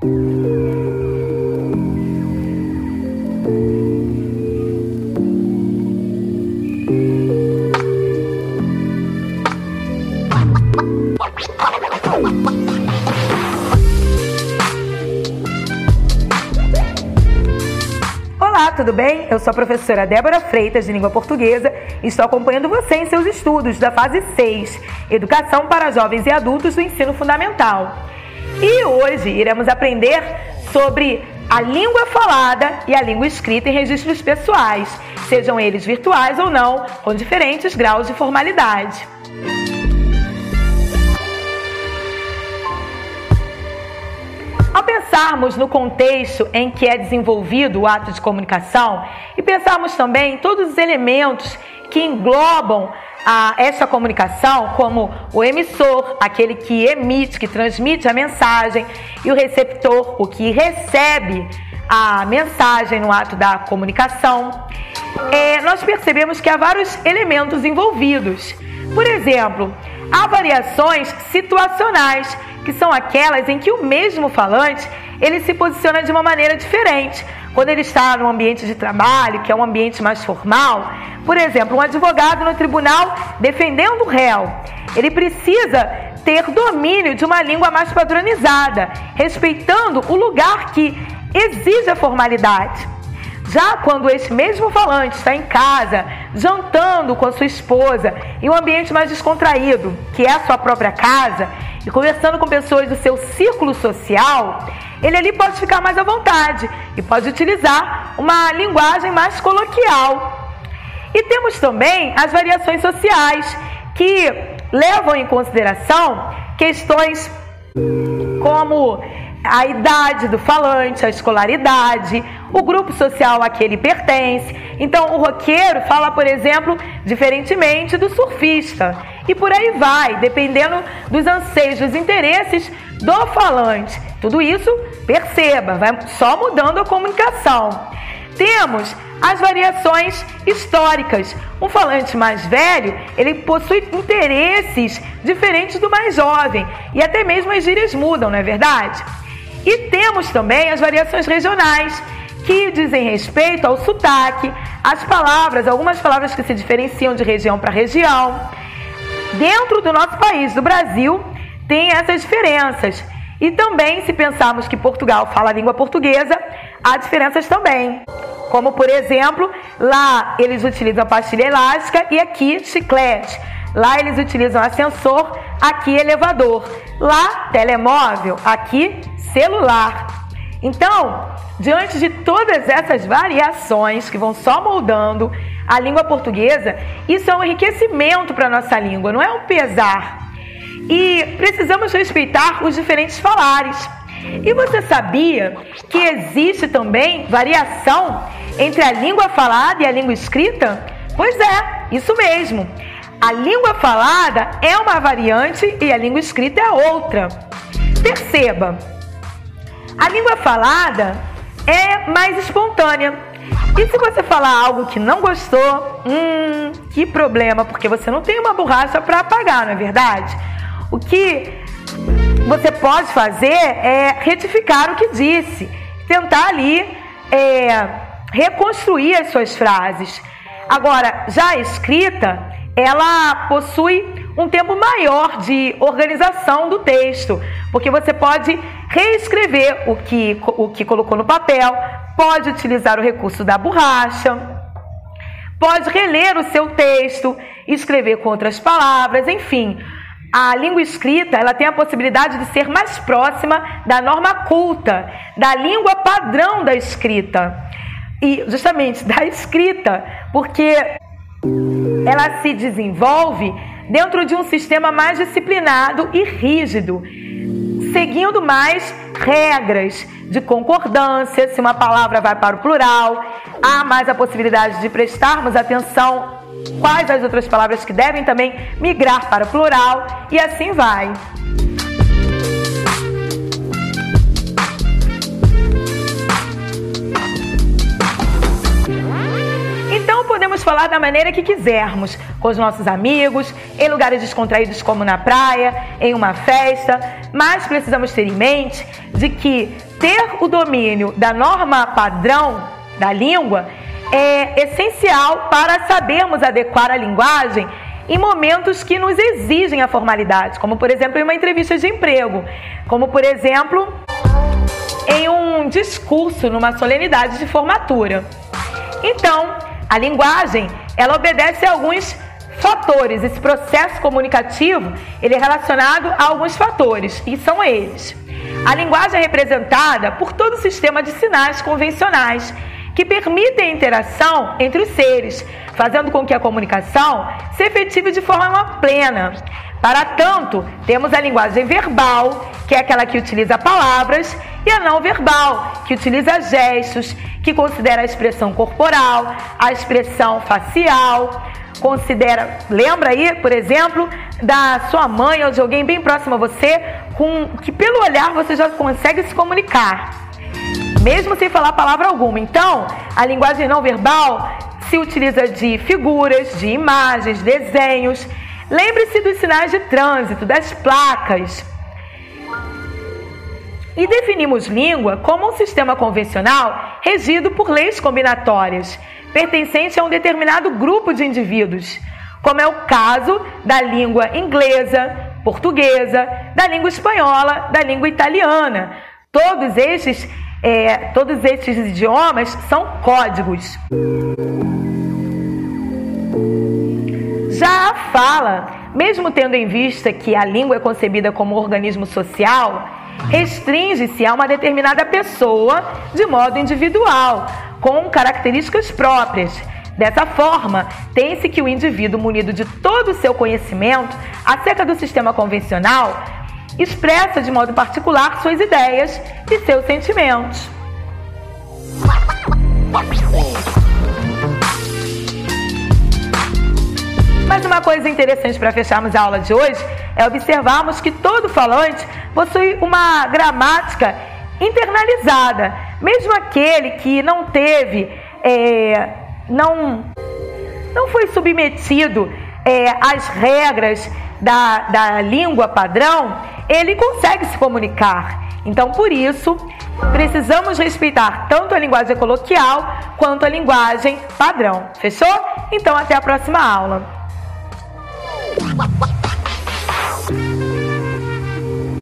Olá, tudo bem? Eu sou a professora Débora Freitas, de Língua Portuguesa, e estou acompanhando você em seus estudos da fase 6, Educação para Jovens e Adultos do Ensino Fundamental. E hoje iremos aprender sobre a língua falada e a língua escrita em registros pessoais, sejam eles virtuais ou não, com diferentes graus de formalidade. Ao pensarmos no contexto em que é desenvolvido o ato de comunicação e pensarmos também em todos os elementos que englobam a essa comunicação, como o emissor, aquele que emite, que transmite a mensagem, e o receptor, o que recebe a mensagem no ato da comunicação, é, nós percebemos que há vários elementos envolvidos. Por exemplo, há variações situacionais que são aquelas em que o mesmo falante ele se posiciona de uma maneira diferente. Quando ele está no ambiente de trabalho, que é um ambiente mais formal, por exemplo, um advogado no tribunal defendendo o réu, ele precisa ter domínio de uma língua mais padronizada, respeitando o lugar que exige a formalidade. Já quando esse mesmo falante está em casa, jantando com a sua esposa, em um ambiente mais descontraído, que é a sua própria casa, e conversando com pessoas do seu círculo social, ele ali pode ficar mais à vontade e pode utilizar uma linguagem mais coloquial. E temos também as variações sociais, que levam em consideração questões como a idade do falante, a escolaridade, o grupo social a que ele pertence. Então, o roqueiro fala, por exemplo, diferentemente do surfista. E por aí vai, dependendo dos anseios, dos interesses do falante. Tudo isso, perceba, vai só mudando a comunicação. Temos as variações históricas. Um falante mais velho, ele possui interesses diferentes do mais jovem e até mesmo as gírias mudam, não é verdade? E temos também as variações regionais, que dizem respeito ao sotaque, às palavras, algumas palavras que se diferenciam de região para região. Dentro do nosso país, do Brasil, tem essas diferenças. E também, se pensarmos que Portugal fala a língua portuguesa, há diferenças também. Como, por exemplo, lá eles utilizam pastilha elástica e aqui chiclete. Lá eles utilizam ascensor, aqui elevador. Lá, telemóvel, aqui celular. Então, diante de todas essas variações que vão só moldando a língua portuguesa, isso é um enriquecimento para a nossa língua, não é um pesar. E precisamos respeitar os diferentes falares. E você sabia que existe também variação entre a língua falada e a língua escrita? Pois é, isso mesmo. A língua falada é uma variante e a língua escrita é outra. Perceba, a língua falada é mais espontânea. E se você falar algo que não gostou, hum, que problema, porque você não tem uma borracha para apagar, não é verdade? O que você pode fazer é retificar o que disse, tentar ali é, reconstruir as suas frases. Agora, já a escrita, ela possui um tempo maior de organização do texto, porque você pode reescrever o que, o que colocou no papel, pode utilizar o recurso da borracha, pode reler o seu texto, escrever com outras palavras, enfim. A língua escrita, ela tem a possibilidade de ser mais próxima da norma culta, da língua padrão da escrita. E justamente da escrita, porque ela se desenvolve dentro de um sistema mais disciplinado e rígido, seguindo mais regras de concordância, se uma palavra vai para o plural, há mais a possibilidade de prestarmos atenção quais as outras palavras que devem também migrar para o plural e assim vai. podemos falar da maneira que quisermos, com os nossos amigos, em lugares descontraídos como na praia, em uma festa, mas precisamos ter em mente de que ter o domínio da norma padrão da língua é essencial para sabermos adequar a linguagem em momentos que nos exigem a formalidade, como por exemplo em uma entrevista de emprego, como por exemplo em um discurso numa solenidade de formatura. Então, a linguagem, ela obedece a alguns fatores. Esse processo comunicativo, ele é relacionado a alguns fatores, e são eles: a linguagem é representada por todo o sistema de sinais convencionais que permitem a interação entre os seres, fazendo com que a comunicação se efetive de forma plena. Para tanto, temos a linguagem verbal, que é aquela que utiliza palavras, e a não verbal, que utiliza gestos, que considera a expressão corporal, a expressão facial, considera, lembra aí, por exemplo, da sua mãe ou de alguém bem próximo a você, com que pelo olhar você já consegue se comunicar mesmo sem falar palavra alguma. Então, a linguagem não verbal se utiliza de figuras, de imagens, desenhos. Lembre-se dos sinais de trânsito, das placas. E definimos língua como um sistema convencional regido por leis combinatórias, pertencente a um determinado grupo de indivíduos, como é o caso da língua inglesa, portuguesa, da língua espanhola, da língua italiana. Todos estes é, todos esses idiomas são códigos. Já a fala, mesmo tendo em vista que a língua é concebida como organismo social, restringe-se a uma determinada pessoa de modo individual, com características próprias. Dessa forma, tem-se que o indivíduo munido de todo o seu conhecimento acerca do sistema convencional expressa de modo particular suas ideias e seus sentimentos. Mas uma coisa interessante para fecharmos a aula de hoje é observarmos que todo falante possui uma gramática internalizada. Mesmo aquele que não teve, é, não, não foi submetido é, às regras da, da língua padrão, ele consegue se comunicar. Então, por isso, precisamos respeitar tanto a linguagem coloquial quanto a linguagem padrão. Fechou? Então, até a próxima aula. what, what?